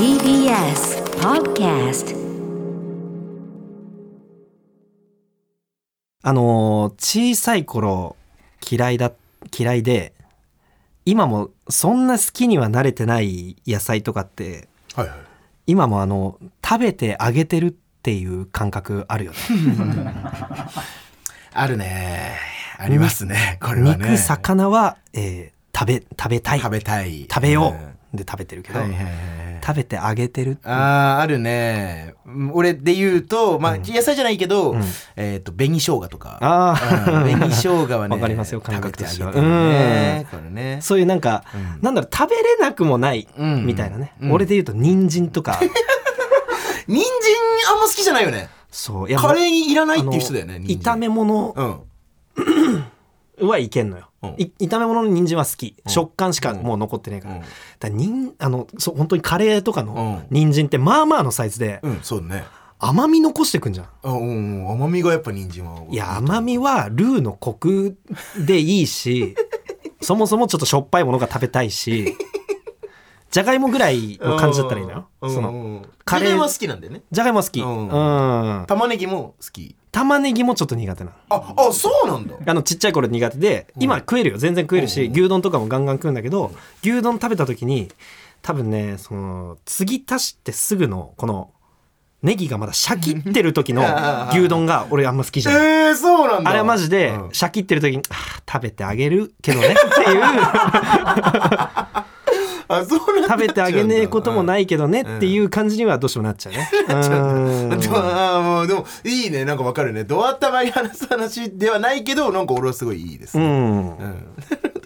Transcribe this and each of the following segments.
TBS Podcast あのー小さい頃嫌いだ嫌いで今もそんな好きには慣れてない野菜とかってはいはい。今もあの食べてあげてるっていう感覚あるよね。あるね。ありますね。これはね。肉魚は、えー食べ食べたい。食べたい。食べよんうで食べてるけど、はいはいはい食べてあげてるっていう。あーあるね。うん俺で言うとまあ野菜じゃないけど、ん。えっ、と紅生姜とか。あー。うん紅生姜はね わかりますよ感覚としてはてあげてるね。ね。そういうなんか、うん。なんだろう食べれなくもないうん。みたいなね、うん。俺で言うと人参とか。人参あんま好きじゃないよね。そう。いやカレーにいらないっていう人だよね炒め物。うん はいけんのよ、うん。い炒め物の人参は好き、うん。食感しかもう残ってないから,、うん。だから人あのそう本当にカレーとかのうん。人参ってまあまあのサイズでうんそうね。甘み残してくんじゃん。あうんうん。甘みがやっぱ人参はい。や甘みはルーのコクでいいし そもそもちょっとしょっぱいものが食べたいしじゃがいもぐらいの感じだったらいいのよ。うんそのうん。カレーは好きなんだよね。じゃがいも好き。ううんん。玉ねぎも好き玉ねぎもちょっと苦手なああそうなんだ。あのちっちゃい頃苦手で今食えるよ。全然食えるし牛丼とかもガンガン食うんだけど牛丼食べた時に多分ねその継ぎ足してすぐのこのネギがまだシャキってる時の 牛丼が俺あんま好きじゃない。えー、そうなんだ。あれはマジでうん。シャキってる時に、あー食べてあげるけどねっていう あそうなんだ。食べてあげねえこともないけどねっていう感じにはどうしてもなっちゃうね。うん。でもあーもうでもいいね。なんかわかるね。ドア玉に話す話ではないけどなんか俺はすごいいいですうね、ん。うん。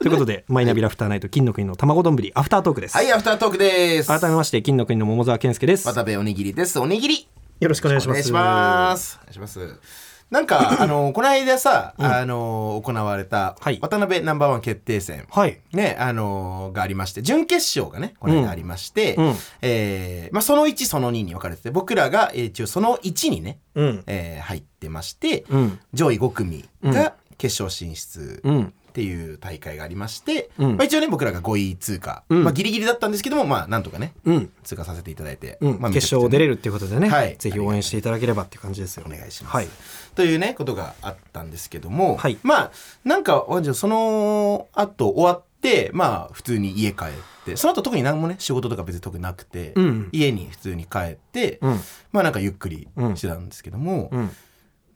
ということで マイナビラフターナイト金の国の卵丼アフタートークです。はいアフタートークです。改めまして金の国の桃沢健介です。渡部おにぎりです。おにぎり。よろしくお願いします。お願いします。お願いしますなんか あのこの間さ、あの行われたはい渡辺ナンバーワン決定戦、はい。ね、あのがありまして、準決勝がね、この間ありまして、うえーまあ、その1、その2に分かれてて、僕らが、えー一応その1にね、うん。えー入ってまして、うん。上位5組が決勝進出うん。っていう大会がありまして、うんまあ、一応ね、僕らが5位通過、うんまあ、ギリギリだったんですけども、まあ、なんとかね、うん。通過させていただいて、うん。まあ、決勝出れる。るっていうことでね、はいぜひ応援していただければっていう感じですよ。お願いします。はい。というね、ことがあったんですけども、はいまあ、なんか、その後終わって、まあ、普通に家帰って、その後特に何もね、仕事とか別に特になくて、うん家に普通に帰って、うん。まあなんかゆっくりしてたんですけども、うん。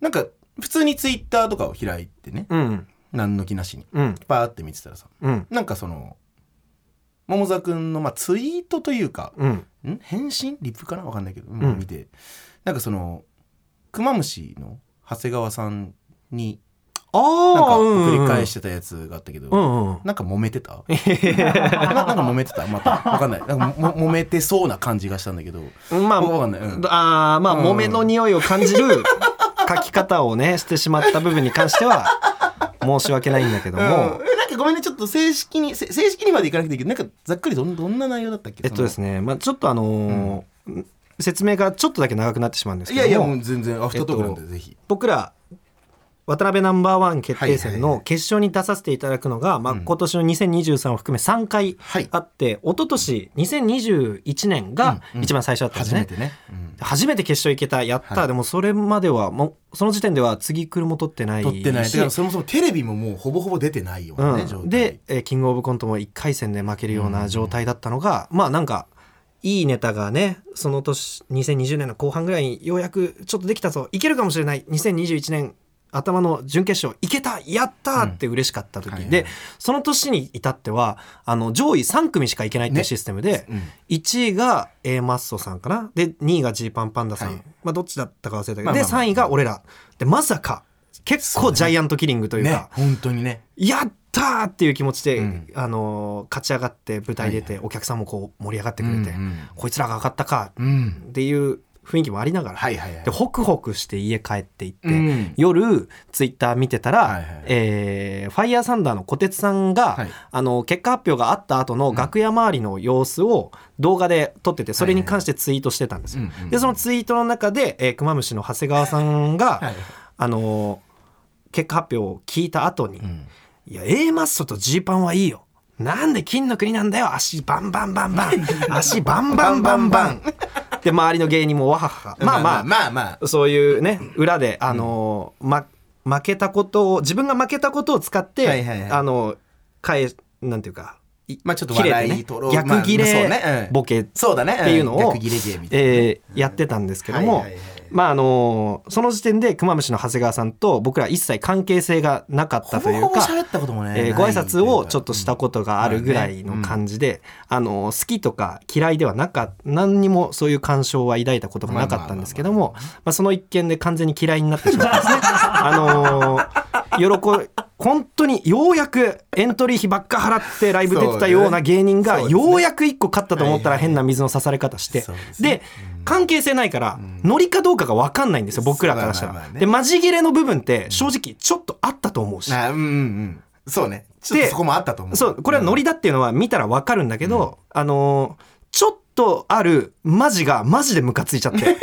なんか普通にツイッターとかを開いてね、うん。何の気なしに、うん。パーって見てたらさ、うん。なんかその、桃沢くんの、まあ、ツイートというか、うん。ん？返信？リップかな？わかんないけど、うんうん見て、なんかその、クマムシの長谷川さんに、あなんかあ、繰り返ししてたやつがあったけど、うんうん。なんか揉めてた？ななんか揉めてた？また。わかんない。なんかも揉めてそうな感じがしたんだけど。まあ、わかんないうんああ、まあ、うん揉めの匂いを感じる書き方をね、してしまった部分に関しては、申し訳ないんだけどうん、も、なんかごめんね、ちょっと正式に、せ正式にまでいかなくていいけど、なんかざっくりどんどんな内容だったっけ？えっとですね。ね、まあ、ちょっとあのー説明がちょっとだけ長くなってしまうんですいやいや、けどももう全然アフタートークなんで、えっとぜひ。僕ら渡辺ナンバーワン決定戦の決勝に出させていただくのが、まあ、うん。今年の2023を含め3回はい。あって、一昨年2021年がうんうん。一番最初だったんですね。初めてね。うん。初めて決勝行けたやった、はい。でもそれまではもうその時点では次来るも取ってない。し撮ってない。だからそもそもテレビももうほぼほぼ出てないようなん、で、えーキングオブコントも1回戦で負けるような状態だったのが、まあなんかいいネタがねその年2020年の後半ぐらいにようやくちょっとできたぞ。いけるかもしれない。2021年頭の準決勝いけたやったーって嬉しかった時、うん。はいはいでその年に至ってはあの上位3組しかいけないっていうね。システムで、うん。1位が A マッソさんかな。で2位がジーパンパンダさん、はい。まあどっちだったか忘れたけど、でまあまあまあ。3位が俺ら。でまさか結構ジャイアントキリングというか。ね、本当にね。やったーっていう気持ちで、うん。あのー勝ち上がって舞台出て、お客さんもこう盛り上がってくれて、うんうん。こいつらが上がったかうん。っていう雰囲気もありながら、はいはいはい。でホクホクして家帰っていって、うん。夜ツイッター見てたら、はいはいえーファイヤーサンダーの小鉄さんが、はい。あの結果発表があった後の楽屋周りの様子を動画で撮っててそれに関してツイートしてたんですよ。はいはいでそのツイートの中で、えー、クマムシの長谷川さんが、はい。あのー結果発表を聞いた後に、うんいや A マッソと G パンはいいよ。なんで金の国なんだよ。足バンバンバンバン。足バンバンバンバン。で周りの芸人もわははまあまあまあまあ。そういうね裏であのーま負けたことを自分が負けたことを使って、はいはいはい。あの返なんていうかいまあちょっと笑いね逆切まあそうれね。うん。ボケそうだねっていうのを、うんえーやってたんですけども、はいはいはいまああのーその時点でクマムシの長谷川さんと僕ら一切関係性がなかったというか喋ったこともねえーご挨拶をちょっとしたとことがあるぐらいの感じで、あの好きとか嫌いではなか何にもそういう感傷は抱いたことがなかったんですけどもまあその一件で完全に嫌いになってしまったんですね。あのー喜び本当にようやくエントリー費ばっか払ってライブ出てたような芸人がようやく一個勝ったと思ったら変な水の刺され方してで関係性ないからノリかどうかが分かんないんですよ僕らからしたら。まあまあまあね。でマジ切れの部分って正直ちょっとあったと思うし。あうんうん。うんそうねそこもあったと思う。そうこれはノリだっていうのは見たら分かるんだけど、あのーちょっとあるマジがマジでムカついちゃって。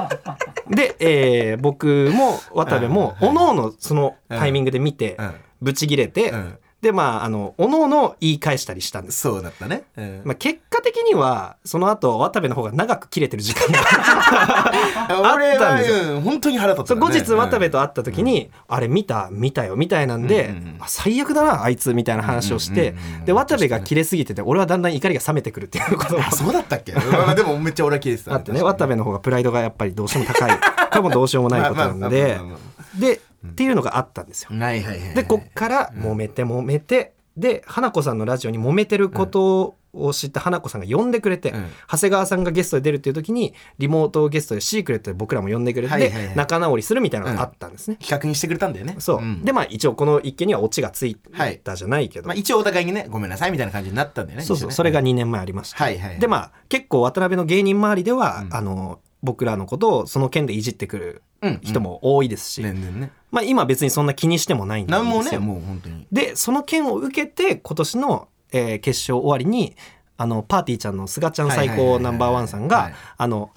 で、えー僕も渡部もうん。おのおのそのタイミングで見てうん。ブチギレて、うんでまああのおのおの言い返したりしたんです、そうだったね。うん。まあ、結果的にはその後渡部の方が長く切れてる時間が あ俺ったんですよ。はうん本当に腹立ったそう後日渡部とと会った時に「あれ見た見たよ」みたいなんでうんうんうん。あ最悪だなあいつみたいな話をしてうんうんうんうん。で渡部が切れすぎてて俺はだんだん怒りが冷めてくるっていうこと そうだったっけ？まあでもめっちゃ俺は消えてたあってね。渡部の方がプライドがやっぱりどうしても高い。これもどうしようもないことなんで。まあまあまあまあまでっていうのがあったんですよ。はいはいはいでこっから揉めて揉めてで花子さんのラジオに揉めてることを知った花子さんが呼んでくれて、うん。長谷川さんがゲストで出るっていう時にリモートゲストでシークレットで僕らも呼んでくれて、はいはいはい。仲直りするみたいなのがあったんですね。比較にしてくれたんだよね。そう、ん。でまあ一応この一件にはオチがついたじゃないけど、まあ一応お互いにねごめんなさいみたいな感じになったんだよねそうそう。ね。それが2年前ありました、はいはいはい。でまあ結構渡辺の芸人周りでは、うん。あの僕らのことをその件でいじってくるうん人も多いですし、全然ね。まあ今別にそんな気にしてもないんですよ。もねもう本当に。でその件を受けて今年の、えー決勝終わりにあのパーティーちゃんのすがちゃん最高ナンバーワンさんがはいあの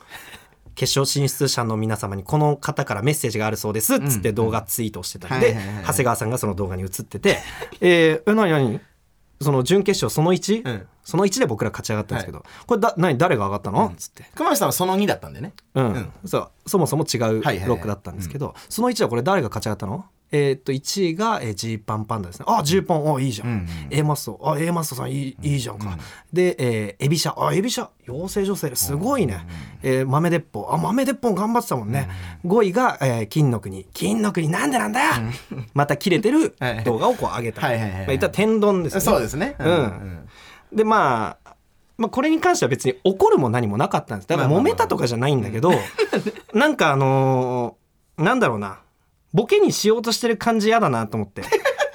決勝進出者の皆様にこの方からメッセージがあるそうですっつって動画ツイートをしてたんで、長谷川さんがその動画に映ってて「えー、え何何？その準決勝その 1?、うん。その1で僕ら勝ち上がったんですけど、これだ何？誰が上がったの?」っつって。熊橋さんはその2だったんでね。うん。うん。そう。そもそも違うはいはいはい。ロックだったんですけど、その1はこれ誰が勝ち上がったの？えーっと1位が、えー、ジーパンパンダですね。あジーパン。あいいじゃん、うんうん。A マッソ。あ A マッソさんいいいいじゃんか、で、えーエビシャ。あエビシャ。養成女性。すごいね、えー豆鉄砲。あ豆鉄砲頑張ってたもんね、5位が、えー金の国。金の国なんでなんだよ、また切れてる 動画をこう上げた、はいはいはいはい。まあ、言ったら天丼ですね。そうですね。うん。でまあまあ、これに関しては別に怒るも何もなかったんです。だからまあまあまあ。揉めたとかじゃないんだけど、なんかあのーなんだろうなボケにしようとしてる感じ嫌だなと思って。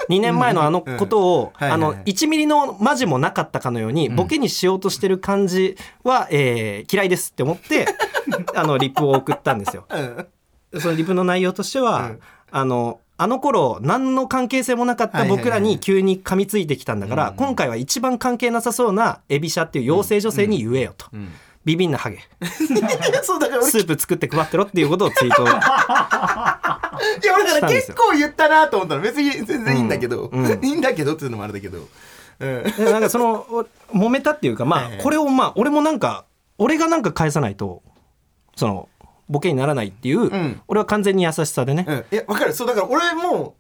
2年前のあのことを、あの1ミリのマジもなかったかのように、ボケにしようとしてる感じは、えー嫌いですって思って あのリップを送ったんですよ。うん。そのリプの内容としては、うん。あのあの頃何の関係性もなかった僕らに急に噛みついてきたんだから、今回は一番関係なさそうなエビシャっていう妖精女性に言えよと、ん。ビビンなハゲ。スープ作って配ってろっていうことをツイートいや俺だから結構言ったなと思ったら別に全然いいんだけど、うんうん。いいんだけどっていうのもあれだけど、うん、でなんかそのお揉めたっていうかまあこれをまあ俺もなんか俺がなんか返さないとそのボケにならないっていう、ん。俺は完全に優しさでね、うん、いや分かる。そうだから俺も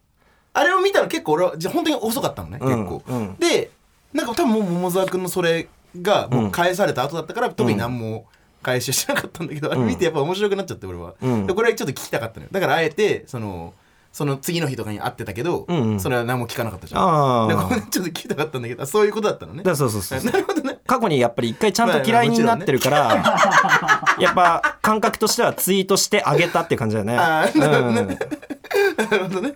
あれを見たら結構俺はじゃあ本当に遅かったのね、うん結構、うん。でなんか多分もう桃沢君のそれがもう返された後だったから、特に何も返しはしなかったんだけど、あれ見てやっぱ面白くなっちゃって俺は、うん。でこれちょっと聞きたかったのよ。だからあえてそのその次の日とかに会ってたけど、うん。うんそれは何も聞かなかったじゃん。ああでこれちょっと聞きたかったんだけどあそういうことだったのね。そうそうそうなるほどね。過去にやっぱり一回ちゃんと嫌いになってるから、やっぱ感覚としてはツイートしてあげたっていう感じだよね。あーなるほどね。うん。なるほどね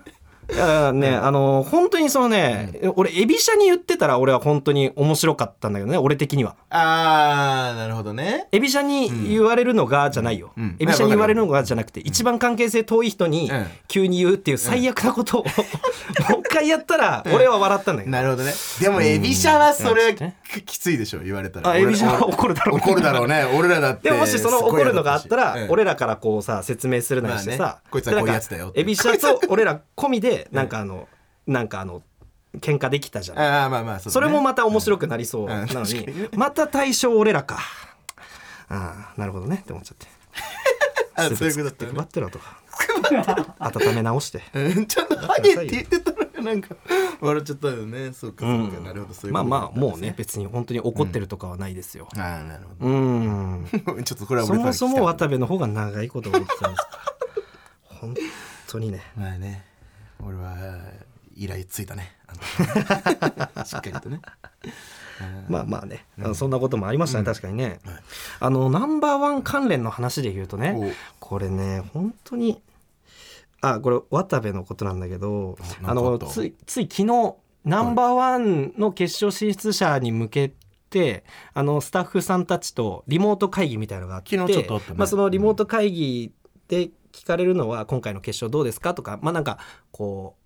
だからね、あの本当にそのね、俺エビシャに言ってたら俺は本当に面白かったんだけどね俺的には。あーなるほどね。エビシャに言われるのがじゃないよ、うん。うん。エビシャに言われるのがじゃなくて、一番関係性遠い人にうん。急に言うっていう最悪なことを、もう一回やったら俺は笑ったんだけど、なるほどね。でもエビシャはそれきついでしょ言われたら。あエビシャは怒るだろうね。怒るだろうね。俺らだってでももしその怒るのがあったら、うん。俺らからこうさ説明するなりしてさ、まあね。こいつはこういうやつだよって。でなんかエビシャと俺ら込みでなんかあのなんかあの喧嘩できたじゃん。ああまあまあそ,、それもまた面白くなりそうなのにまた対象俺らか。ああなるほどね。って思っちゃって。あそういうことだった作って配ってろとか。温め直して。うんちゃんとハゲって言ってたのがなんか。笑っちゃったよね。そうかそうか、なるほどそういうまあまあもうね別に本当に怒ってるとかはないですよ。ああなるほうん。ど ちょっとこれはそもそも渡部の方が長いこと思ってたんですから本当にね。まあね俺は依頼ついたね。しっかりとね。まあまあね、あのそんなこともありましたね、確かにね、はい。あのナンバーワン関連の話で言うとねおこれね本当にあこれ渡部のことなんだけどあのついつい昨日ナンバーワンの決勝進出者に向けて、あのスタッフさんたちとリモート会議みたいのがあって昨日ちょっとまあ、そのリモート会議で聞かれるのは今回の決勝どうですか？とかまあなんかこ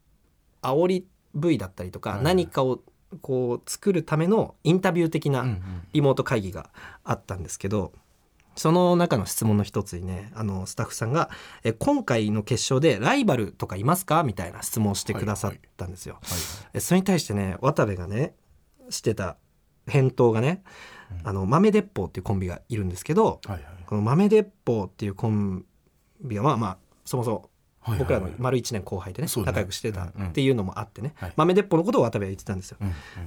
う煽り V だったりとか、はい何かをこう作るためのインタビュー的な、リモート会議があったんですけどその中の質問の一つにねあのスタッフさんが「え今回の決勝でライバルとかいますか?」みたいな質問をしてくださったんですよ。それに対してね渡部がねしてた返答がね、あの豆鉄砲っていうコンビがいるんですけどはいはい。この豆鉄砲っていうコンビはまあまあそもそも僕らの丸1年後輩でね仲良くしてたっていうのもあってね。はい。豆鉄砲のことを渡部は言ってたんですよ。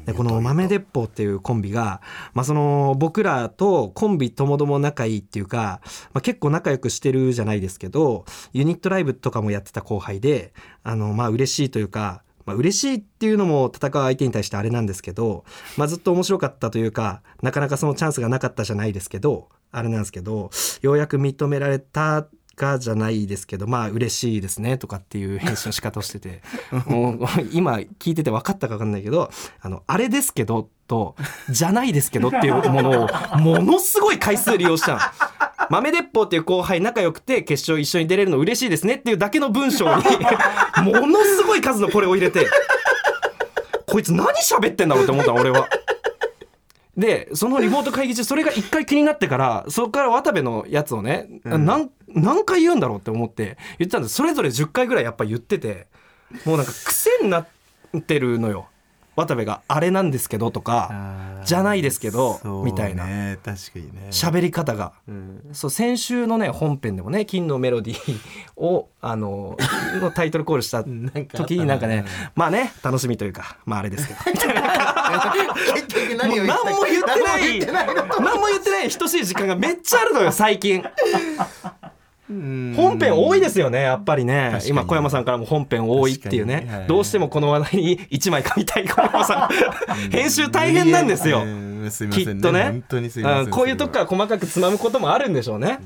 でこの豆鉄砲っていうコンビが、まあ、その僕らとコンビともども仲いいっていうか、まあ、結構仲良くしてるじゃないですけどユニットライブとかもやってた後輩であのまあ嬉しいというか、まあ嬉しいっていうのも戦う相手に対してあれなんですけど、まあ、ずっと面白かったというかなかなかそのチャンスがなかったじゃないですけどあれなんですけどようやく認められたがじゃないですけどまあ嬉しいですねとかっていう返信の仕方をしてて もう今聞いてて分かったか分かんないけどあのあれですけどとじゃないですけどっていうものをものすごい回数利用したの。豆鉄砲っていう後輩仲良くて決勝一緒に出れるの嬉しいですねっていうだけの文章に ものすごい数のこれを入れてこいつ何喋ってんだろうって思ったの俺は。でそのリモート会議中それが一回気になってからそこから渡部のやつをね、何何回言うんだろうって思って言ってたんです。それぞれ10回ぐらいやっぱ言っててもうなんか癖になってるのよ渡部が「あれなんですけど」とかじゃないですけどみたいな。ね確かにね。喋り方が。うん。そう先週のね本編でもね「金のメロディー」をあののタイトルコールした時になんかねまあね楽しみというかまああれですけど。みたいな何を言った何も言ってない何も言ってない。等しい時間がめっちゃあるのよ最近。うん本編多いですよねやっぱりね。今小山さんからも本編多いっていうね。はいどうしてもこの話題に1枚書いたい小山さん。編集大変なんですよ。きっとね。本うんこういうとこから細かくつまむこともあるんでしょうね。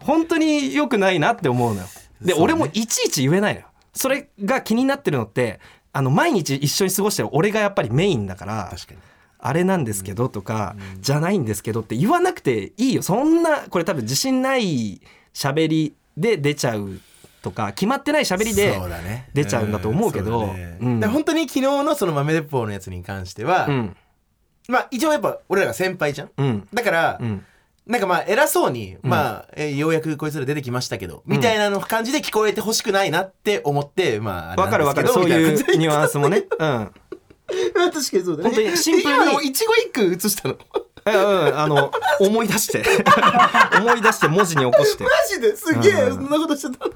本当に良くないなって思うのよ。で、ね。俺もいちいち言えないのよ。それが気になってるのってあの毎日一緒に過ごしてる俺がやっぱりメインだから確かに。あれなんですけどとか、じゃないんですけどって言わなくていいよ。そんなこれ多分自信ない喋りで出ちゃうとか決まってない喋りで出ちゃうんだと思うけどんそだね。うん。だから本当に昨日のその豆鉄砲のやつに関しては、うん。まあ一応やっぱ俺らが先輩じゃん。うん。だから、うん。なんかまあ偉そうに、まあ、えーようやくこいつら出てきましたけど、みたいなの感じで聞こえてほしくないなって思って、まあ、わかるわかる。そういうニュアンスもね。うん。確かにそうだね。本当にシンプルに今の一語一句映したの。えうんあの思い出して 思い出して文字に起こしてマジですげえ、うんそんなことしてた。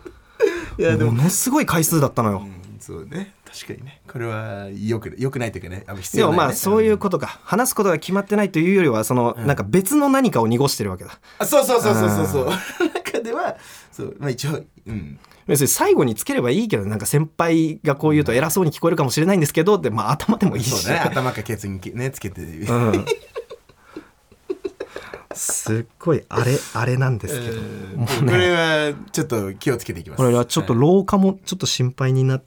いや、でも、ものすごい回数だったのよ、そうね。確かにね。これは、よく、よくないというかね、必でも要ない、ね。まあそういうことか話すことが決まってないというよりはそのなんか別の何かを濁してるわけだあそうそうそうそうそうそう。中では、そう、まあ一応、うん。別に最後につければいいけどなんか先輩がこう言うと偉そうに聞こえるかもしれないんですけどってまあ頭でもいいしそうだね。頭かケツにね、つけて。うんすっごいあれあれなんですけど、もうこねれは、ちょっと気をつけていきます。これはちょっと老化もちょっと心配になっ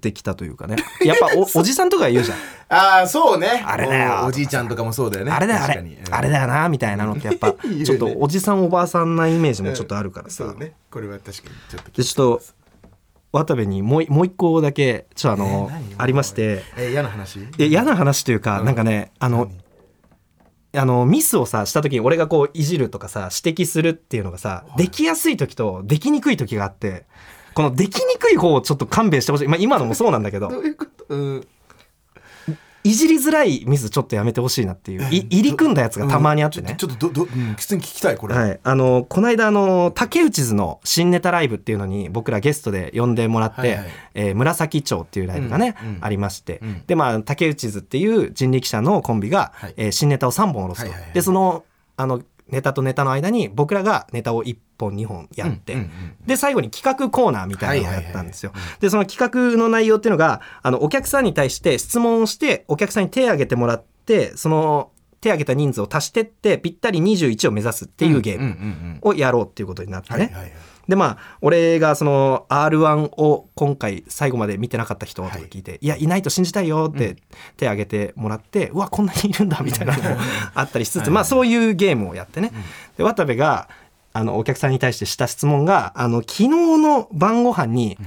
てきたというかね。やっぱおおじさんとかが言うじゃん。ああ、そうね。あれだよ。おおじいちゃんとかもそうだよね。あれだよあれ。確かに。うん。あれだよなみたいなのってやっぱ ちょっとおじさんおばあさんなイメージもちょっとあるからさ、そうね。これは確かにちょっとでちょっと渡部にもうもう一個だけちょっとあの、えー何？ありまして。えー嫌な話？嫌な話というか、なんかねあのあのミスをさした時に俺がこういじるとかさ指摘するっていうのがさ、できやすい時とできにくい時があってこのできにくい方をちょっと勘弁してほしい、まあ、今のもそうなんだけど。どういうこと？うんいじりづらいミスちょっとやめてほしいなっていうい入り組んだやつがたまにあってね、ちょっとどど、うん、普通に聞きたいこれ、はい、あのこの間あの竹内図の新ネタライブっていうのに僕らゲストで呼んでもらって、はいはい。えー紫町っていうライブがね、うんうん。ありまして、うん。でまあ竹内図っていう人力車のコンビが、はい。えー新ネタを3本下ろすと、はいはいはい。でそのあのネタとネタの間に僕らがネタを1本2本やって、うんうんうんで最後に企画コーナーみたいなのをやったんですよ。でその企画の内容っていうのがあのお客さんに対して質問をしてお客さんに手を挙げてもらってその手を挙げた人数を足してってぴったり21を目指すっていうゲーム。うんうんうんをやろうっていうことになってね。はいはいはいでまあ俺がその R1 を今回最後まで見てなかった人とか聞いて、い、やいないと信じたいよって手挙げてもらって、うわこんなにいるんだみたいなのも あったりしつつ、まあそういうゲームをやってね。で渡部があのお客さんに対してした質問があの昨日の晩ご飯に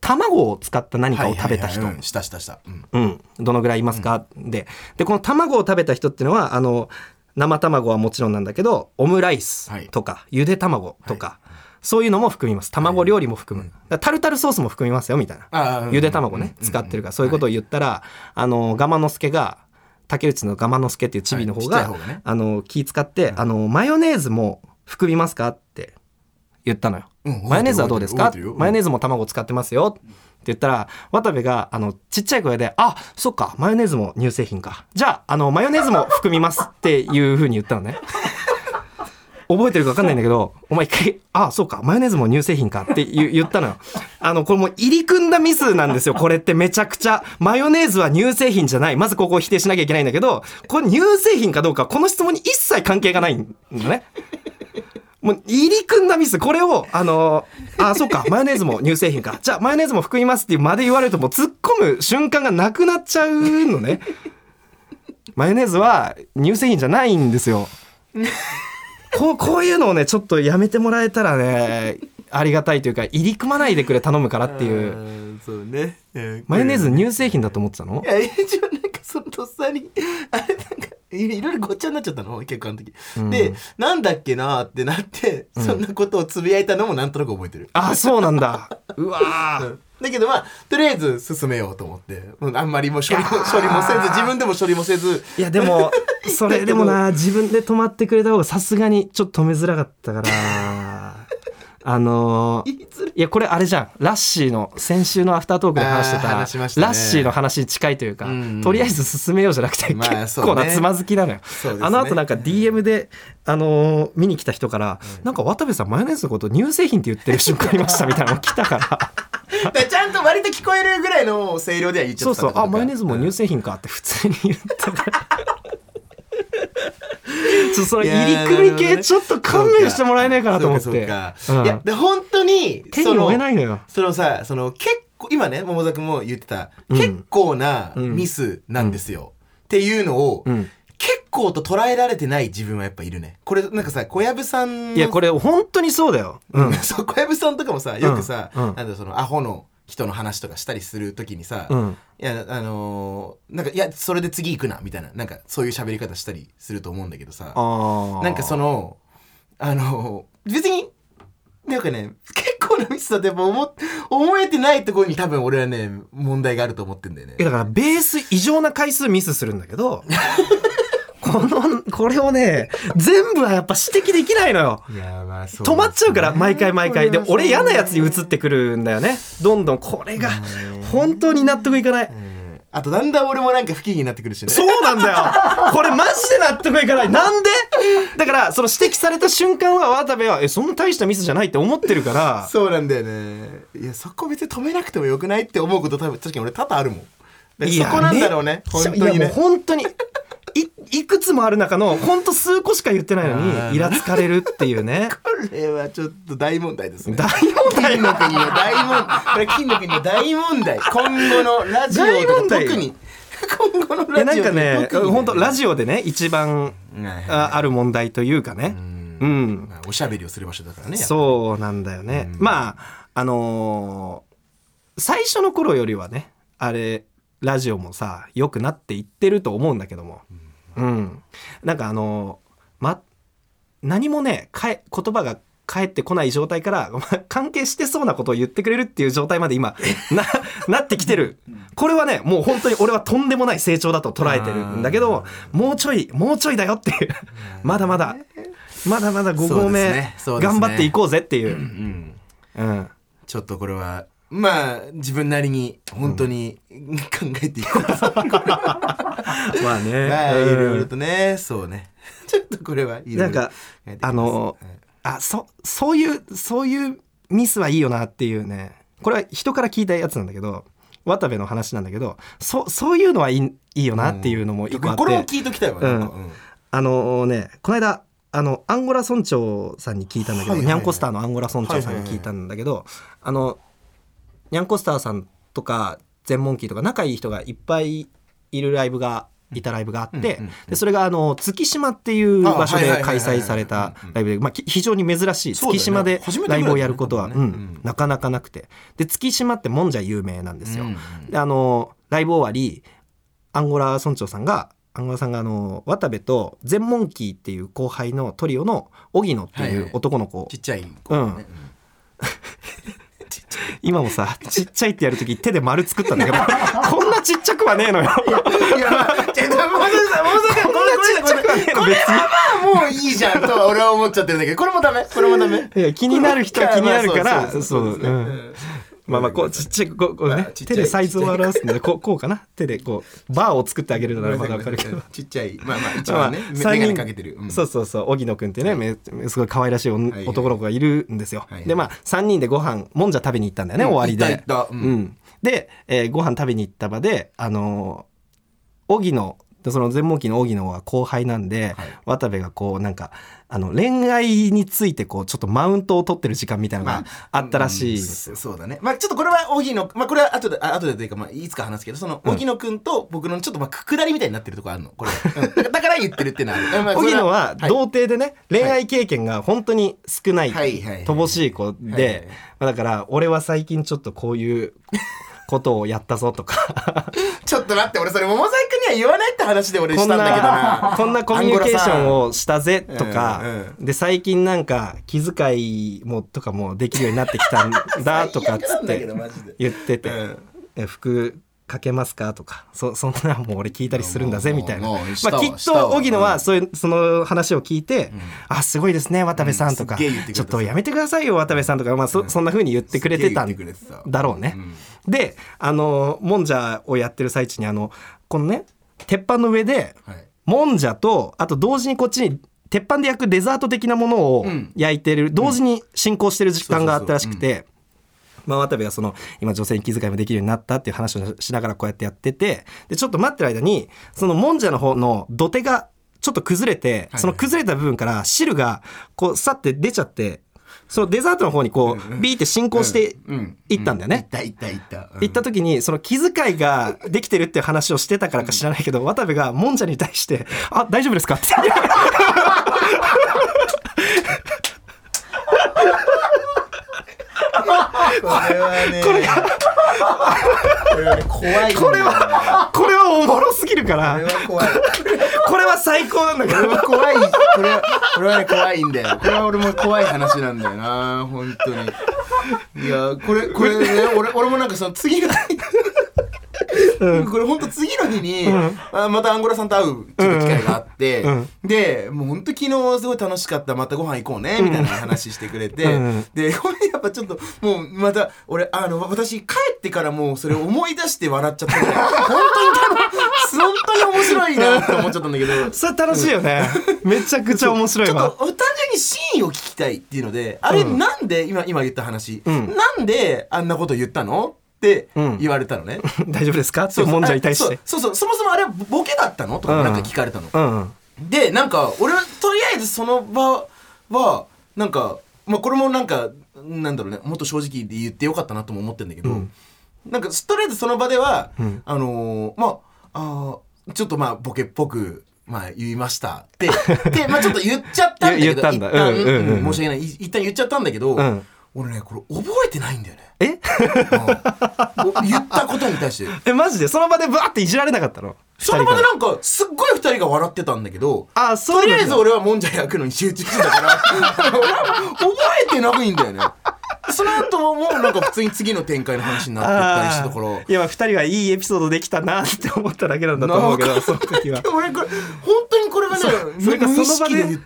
卵を使った何かを食べた人、はい。はいはいうん。したしたした、うん。うん、どのぐらいいますか、ででこの卵を食べた人っていうのはあの生卵はもちろんなんだけどオムライスとか、ゆで卵とか、そういうのも含みます。卵料理も含む、だからタルタルソースも含みますよみたいあなーゆで卵ね、うん。使ってるから。そういうことを言ったら、あのガマノスケが竹内のガマノスケっていうチビの方が,、はいあの気使って、あのマヨネーズも含みますかって言ったのよ、うんマヨネーズはどうですか？マヨネーズも卵使ってますよ。って言ったら渡部があのちっちゃい声で「あそっかマヨネーズも乳製品か。じゃああのマヨネーズも含みます」っていうふうに言ったのね。覚えてるか分かんないんだけどお前一回「あそうかマヨネーズも乳製品か」って 言ったのよ。あのこれもう入り組んだミスなんですよ。これってめちゃくちゃマヨネーズは乳製品じゃない。まずここを否定しなきゃいけないんだけどこれ乳製品かどうかこの質問に一切関係がないんだね。もう入り組んだミス。これをあのあそうかマヨネーズも乳製品か。じゃあマヨネーズも含みますっていうまで言われるともう突っ込む瞬間がなくなっちゃうのね。マヨネーズは乳製品じゃないんですよ。こうこういうのをねちょっとやめてもらえたらねありがたいというか入り組まないでくれ頼むからっていう。うそうね、うんマヨネーズ乳製品だと思ってたの？いや一応なんかそのとっさに あれなんかいいろいろごっちゃになっちゃったの？結構あの時、うん。でなんだっけなってなって、そんなことをつぶやいたのもなんとなく覚えてる。あそうなんだ。うわー。だけどまあとりあえず進めようと思って。うんあんまりもう処理も処理もせず自分でも処理もせず。いやでも それでもな自分で止まってくれた方がさすがにちょっと止めづらかったから あのー言いやこれあれじゃん。ラッシーの先週のアフタートークで話してたね。ラッシーの話に近いというか、うんとりあえず進めようじゃなくて、まあ結構なそうね。つまずきなのよ、ね。あの後なんか DM で、あのー見に来た人から、なんか渡部さんマヨネーズのこと乳製品って言ってる瞬間ありましたみたいなのが来たから。でちゃんと割と聞こえるぐらいの声量では言っちゃそうそうってたんだあマヨネーズも乳うん製品かって普通に言った。から ちょその入り組み系ちょっと勘弁してもらえないかなと思って。いやで本当に手に負えないのよ。そのさその結構今ね桃沢君も言ってた、うん。結構なミスなんですよ、っていうのを、うん。結構と捉えられてない自分はやっぱいるね。これなんかさ小籔さんのいやこれ本当にそうだよ、うん、そう小籔さんとかもさよくさ、なんだそのアホの人の話とかしたりするときにさ、うん。いやあのーなんかいやそれで次行くなみたいななんかそういう喋り方したりすると思うんだけどさ。あなんかそのあのー別になんかね結構なミスだってやっぱ思思えてないところに多分俺はね問題があると思ってんだよね。だからベース異常な回数ミスするんだけど このこれをね全部はやっぱ指摘できないのよ。いやまあそう止まっちゃうから毎回毎回。で俺嫌なやつに移ってくるんだよね。どんどんこれが本当に納得いかない。あとだんだん俺もなんか不機嫌になってくるしね。そうなんだよ。これマジで納得いかない。なんで？だからその指摘された瞬間は渡部はえそんな大したミスじゃないって思ってるから。そうなんだよね。いやそこ別に止めなくてもよくないって思うこと多分確かに俺多々あるもん。そこなんだろうね。本当にね。本当にいいくつもある中の本当数個しか言ってないのにイラつかれるっていうね。これはちょっと大問題ですね。大問題金の国の？大問題。これ金の国の大問題。今後のラジオ大問題で特に今後のラジオでかね本当ラジオでね一番あある問題というかね。うん。まあおしゃべりをする場所だからねそうなんだよね、まああのー最初の頃よりはねあれラジオもさ良くなっていってると思うんだけども。うん、なんかあのーま何もねかえ言葉が帰ってこない状態から、ま あ関係してそうなことを言ってくれるっていう状態まで今ななってきてる。これはねもう本当に俺はとんでもない成長だと捉えてるんだけどもうちょいもうちょいだよっていう。まだまだ。まだまだ5合目すね。ね。頑張っていこうぜっていう。うん。うん。ちょっとこれはまあ自分なりに本当に考えていこうと、まあね、まあいうんろいろとね。そうね。ちょっとこれはいろいろなんか考えていあのあそそういうそういうミスはいいよなっていうね。これは人から聞いたやつなんだけど渡部の話なんだけどそそういうのはいいいいよなっていうのも一個あって、これも聞いときたいわ、うん。うん。あのねこの間あのアンゴラ村長さんに聞いたんだけど、はいはいはい。ニャンコスターのアンゴラ村長さんに聞いたんだけど、あのニャンコスターさんとか全モンキーとか仲いい人がいっぱいいるライブがいたライブがあって、うんうんうんでそれがあの月島っていう場所で開催されたライブで、まあ、き非常に珍しい。月島でライブをやることは、ねうんなかなかなくて。で月島ってもんじゃ有名なんですよ。うんであのライブ終わりアンゴラ村長さんがアンゴラさんがあの渡部と全モンキーっていう後輩のトリオの荻野っていう男の子、ちっちゃい子ね、うん今もさちっちゃいってやる時手で丸作ったんだけど こんなちっちゃくはねえのよ。いや、まあ、ちょっと、もうさ、もうさ、こんなちっちゃくはねえの別に。まあ、もういいじゃんとは俺は思っちゃってるんだけど、これもダメ。これもダメ。いや気になる人は気になるからそうそうですね。うんまあまあこうちっちゃいこうこうね。手でサイズを表すんでこうこうかな。手でこうバーを作ってあげるならまだわかるけど。ちっちゃい、まあまあ、一まあ番ね、メ三人。かけてる。うん。そうそうそう。荻野くんってね、めすごい可愛らしい男の子がいるんですよ、はい。でまあ3人でご飯もんじゃ食べに行ったんだよね、うん。終わりで。うん。で、えーご飯食べに行った場であのー荻野でその全問記の荻野は後輩なんで、はい。渡部がこうなんかあの恋愛についてこうちょっとマウントを取ってる時間みたいなのがあったらしい。ですよ、うんそうだね。まあちょっとこれは荻野、まあこれは後で、あ後でというか、まあいつか話すけど、その荻野くんと僕のちょっとまあくくだりみたいになってるとこあるの。これ。う んだから言ってるっていうのは荻野ははい。童貞でね、恋愛経験が本当に少ないはい。はい。はい。乏しい子はいはい。で、まあだから俺は最近ちょっとこういうことをやったぞとか。ちょっと待って、俺それ桃沢くんには言わないって話で俺したんだけどな。な。こんなコミュニケーションをしたぜとか、うんで最近なんか気遣いもとかもできるようになってきたんだとかっつって言っててうん「え服かけますか?」とかそ そんなもう俺聞いたりするんだぜみたいな、まあ、きっと荻野はそういうその話を聞いて「あすごいですね渡部さん」とか、うんちょっとやめてくださいよ渡部さん」とか、まあ、そそんな風に言ってくれてたんだろうね。であのもんじゃをやってる最中にあのこのね鉄板の上ではい。もんじゃとあと同時にこっちに鉄板で焼くデザート的なものをうん。焼いてる、同時に進行してる時間があったらしくて。まあ、渡部がその今女性に気遣いもできるようになったっていう話をしながらこうやってやっててでちょっと待ってる間にそのもんじゃの方の土手がちょっと崩れて、はい。その崩れた部分から汁がこうさって出ちゃってそのデザートの方にこうビーって進行してうんいったんだよね。いったいったいった。うん行った時にその気遣いができてるっていう話をしてたからか知らないけど渡部がもんじゃに対して「あ大丈夫ですか?」ってこれはね。これこれはね怖い。これはこれはおもろすぎるからこれは怖い。これは最高なんだけこれどは怖い。これは、これはね、怖いんだよ。これは俺も怖い話なんだよな、本当に。いや、これ、これね、俺、俺もなんかその次これ本当次の日に、あまたアンゴラさんと会うちょっと機会があって、うん。でもう本当昨日すごい楽しかった。またご飯行こうねみたいな話してくれて、うん。でこれやっぱちょっともうまた俺あの私帰ってからもうそれ思い出して笑っちゃった本当に本当に面白いなって思っちゃったんだけど。それ楽しいよね。めちゃくちゃ面白いちょっわと単純に真意を聞きたいっていうのであれうん。なんで、今今言った話、うん。なんであんなこと言ったの？ってうん言われたのね、大丈夫ですか？ってもんじゃに対して。そう。そうそもそもあれはボケだったの？とかうん。なんか聞かれたの、うん。でなんか俺はとりあえずその場はなんかまあこれもなんかなんだろうね。もっと正直で言ってよかったなとも思ってるんだけど、うん。なんかとりあえずその場では、うん。あのーまああーちょっとまあボケっぽくまあ言いました。ってでまあちょっと言っちゃったんだけど。言言ったんだ。一旦うんうんうん。うん申し訳ない。い一旦言っちゃったんだけど、うん俺ねこれ覚えてないんだよね。え？うん。お言ったことに対して。えマジで？その場でバーっていじられなかったの？その場でなんかすっごい二人が笑ってたんだけどあそうとりあえず俺はもんじゃ焼くのに集中してたから。俺は覚えてないんだよね。その後もなんか普通に次の展開の話になってったりしたところ。いやまあ二人がいいエピソードできたなって思っただけなんだと思うけどその時は。俺これ本当にこれがねそそれが無その場で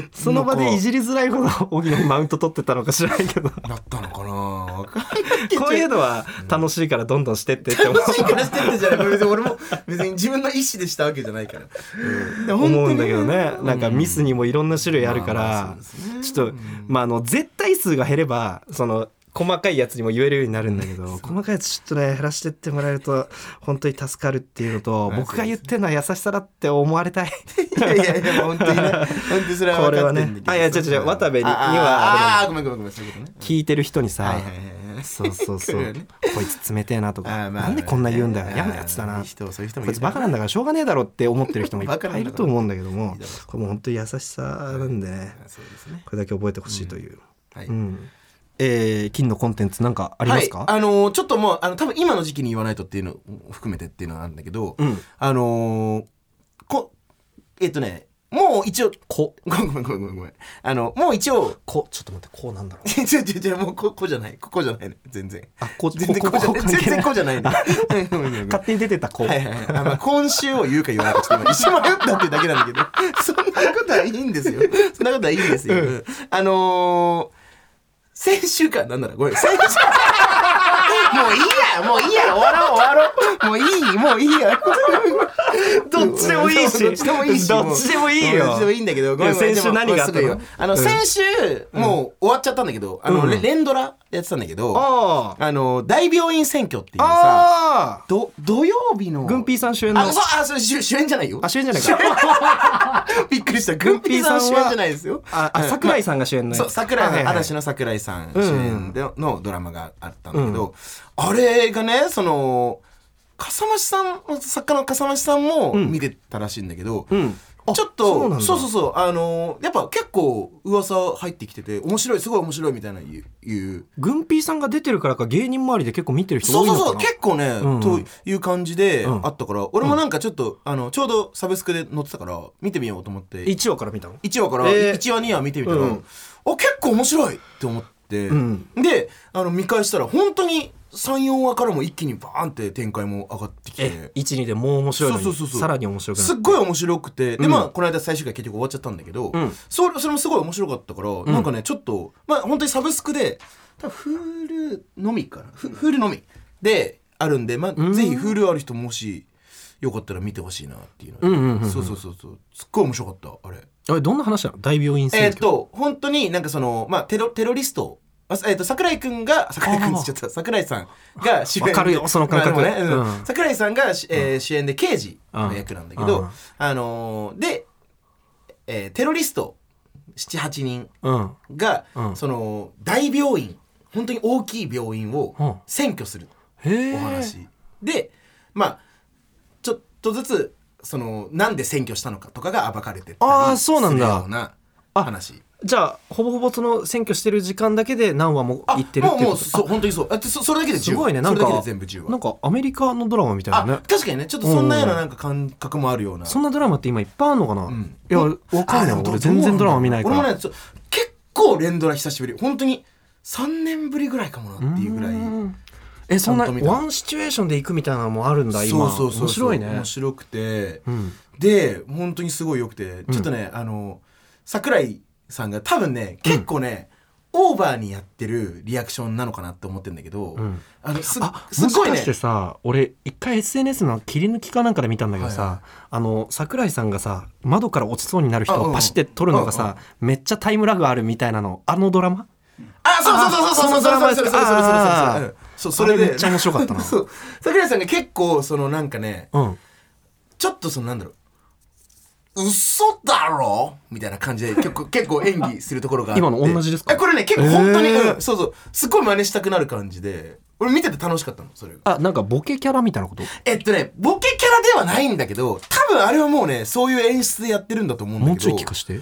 てその場でいじりりづらいほど荻野にマウント取ってたのか知らないけど。こなったのかな？わかんないけどういうのは楽しいからどんどんしてって。って思う楽しいからしてってじゃない別に俺も別に自分の意思でしたわけじゃないから、うん。思うんだけどね。なんかミスにもいろんな種類あるかまあまあね。ちょっとまああの絶対数が減ればその細かいやつにも言えるようになるんだけど細かいやつちょっとね減らしてってもらえると本当に助かるっていうのとまあ僕が言ってるのは優しさだって思われたい。いやいやいや本当にね。本当にそれは分かってんだけど。ね。あいや違う違う渡部ににはああごめんごめんごめんそういうことね聞いてる人にさ、はいはいはいはいそうそうそう、こいつ冷てえなとか、まあなんでこんな言うんだよあー嫌なやつだない人そういう人もこいつバカなんだからしょうがねえだろって思ってる人もいっぱいいると思うんだけどもこれもう本当に優しさなんでねそうですねこれだけ覚えてほしいという、はいうんえー金のコンテンツなんかありますか、はい、あのーちょっともうあの多分今の時期に言わないとっていうのを含めてっていうのはあるんだけど、うん。あのーこえっ、とねもう一応こ。ごめんごめんごめんごめん。あのもう一応こ。ちょっと待ってこうなんだろう。違う違う違うもうここじゃない。ここじゃないね。全然。あこ全然ここじゃない。全然こうじゃないね。勝手に出てたこう、はいはいはい。あまあ、今週を言うか言わないかちょっと今一瞬迷ったっていうだけなんだけど。そんなことはいいんですよ。そんなことはいいんですよ、うん。あのー、先週かなんならごめん先週もういいやもういいや終わろう終わろう。もういいもういいや どっちでもいいし。どっちでもいいしどっちでもいいよ。どっちでもいいんだけどごめん先週何があったの？あの、うん。先週もう終わっちゃったんだけどあの、連ドラやってたんだけどあの大病院選挙っていうさ土曜日のーグンピーさん主演のあ、そう、あ、それ主主演じゃないよ。あ主演じゃないか。びっくりした。グンピーさん主演じゃないですよ。ああ桜井さんが主演のそう、桜井嵐の桜井さん主演でのドラマがあったんだけど、あれがね、その、笠間さん、作家の笠間さんも見てたらしいんだけど、うん。あちょっとそうそうそうあのやっぱ結構噂入ってきてて面白いすごい面白いみたいな言う言う。グンピーさんが出てるからか芸人周りで結構見てる人そう多いのかな？そうそう結構ね、うん。という感じでうん。あったから、俺もなんかちょっと、あのちょうどサブスクで載ってたから見てみようと思って。1話から見たの？1話からえー。1話2話見てみたら、うん。あ結構面白いって思って、うん。であの見返したら本当に34話からも一気にバーンって展開も上がってきて。え。12でもう面白いのにそうそうそうそう。さらに面白くなすっごい面白くて、でうん。まあこの間最終回結局終わっちゃったんだけど、うん。それそれもすごい面白かったから、なんかねちょっとまあ本当にサブスクで多分 Hulu のみかな。フ Hulu のみであるんで、まあ、ん。ぜひ Hulu ある人もしよかったら見てほしいなっていうので、うんうんうんうん。そうそうそうそう。すっごい面白かったあれ。あれどんな話なの？大病院えーっと本当になんかそのまあテロテロリストあえーっと桜井くんが桜井くんちゃった桜井さんが主演。でわかるよその感覚。まあねうん。うん。桜井さんがし、えー主演で刑事の役なんだけど、うん。あのーで、えーテロリスト78人うん。が、うん。その大病院本当に大きい病院うん。を占拠するお話、でまあちょっとずつそのなんで占拠したのかとかが暴かれてったりあーそうなんだ。するようなあ話じゃあほぼほぼその選挙してる時間だけで何話もあ行ってるっていうもうもうそう本当にそう。あそそれだけで10すごいねなんそれだけでか全部10話。なんかアメリカのドラマみたいなあね確かにね。ちょっとそんなようななんか感覚もあるような。そんなドラマって今いっぱいあるのかな、ん。いやわかんない俺全然ドラマ見ないから。俺もね結構連ドラ久しぶり。本当に3年ぶりぐらいかもなっていうぐらい。うん。えそんなワンシチュエーションで行くみたいなのもあるんだ今。そうそうそう面白いね。面白くて、うん。で本当にすごい良くて。ちょっとね、あの桜井さんが多分ね結構ね、オーバーにやってるリアクションなのかなって思ってるんだけど、ん。あのすあすごいね。もしかしてさ俺一回 SNS の切り抜きかなんかで見たんだけどさ、はいはあの桜井さんがさ窓から落ちそうになる人あうんうん。をパシって撮るのがさ、めっちゃタイムラグあるみたいなのあのドラマ？あそうそうそうそうそうそうそうそう。そうそうそうあそうそうそれであれめっちゃ面白かったなそう桜井さんが結構そのなんかねうんちょっとそのなんだろう嘘だろ？みたいな感じで結構 結構演技するところがあって。今の同じですか？えこれね結構本当に、へー。うんそうそう。すっごい真似したくなる感じで。俺見てて楽しかったのそれが。あなんかボケキャラみたいなこと？えっとねボケキャラではないんだけど多分あれはもうねそういう演出でやってるんだと思うんだけど。もうちょい聞かして。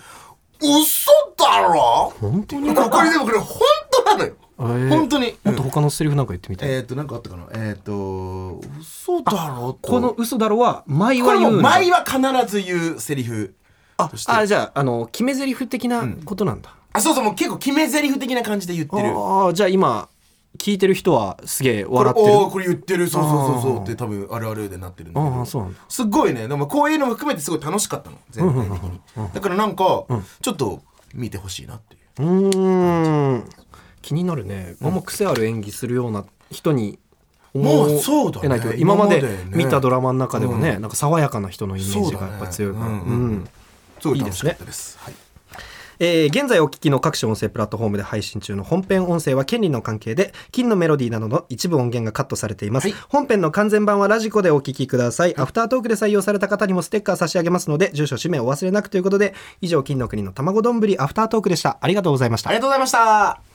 嘘だろ？本当に？これでもこれ本当なのよ。ー本当に。もっと他のセリフなんか言ってみたい、えっ、となんかあったかな。えっ、と嘘だろと。この嘘だろは舞これもうは言うんだ舞は必ず言うセリフ。ああじゃああの決め台詞的なことなんだ、あそうそうもう結構決め台詞的な感じで言ってる。ああじゃあ今聞いてる人はすげえ笑ってる。これ言ってる。そうそうそうそう。って多分あるあるでなってるんだけあど。あそうなんだ。すっごいね。でもこういうのも含めてすごい楽しかったの。全体的に。だからなんかちょっと見てほしいなっていう。うーん気になるね。あん。ま癖ある演技するような人にもうそうだね。えないけど今まで見たドラマの中でもね、うなんか爽やかな人のイメージがやっぱ強いから、そうだね。ううん。んすごい楽しかったです。はい。えー現在お聞きの各種音声プラットフォームで配信中の本編音声は権利の関係で金のメロディーなどの一部音源がカットされています、はい。本編の完全版はラジコでお聞きください、アフタートークで採用された方にもステッカー差し上げますので住所氏名お忘れなくということで以上金の国の卵丼ぶりアフタートークでした。ありがとうございました。ありがとうございました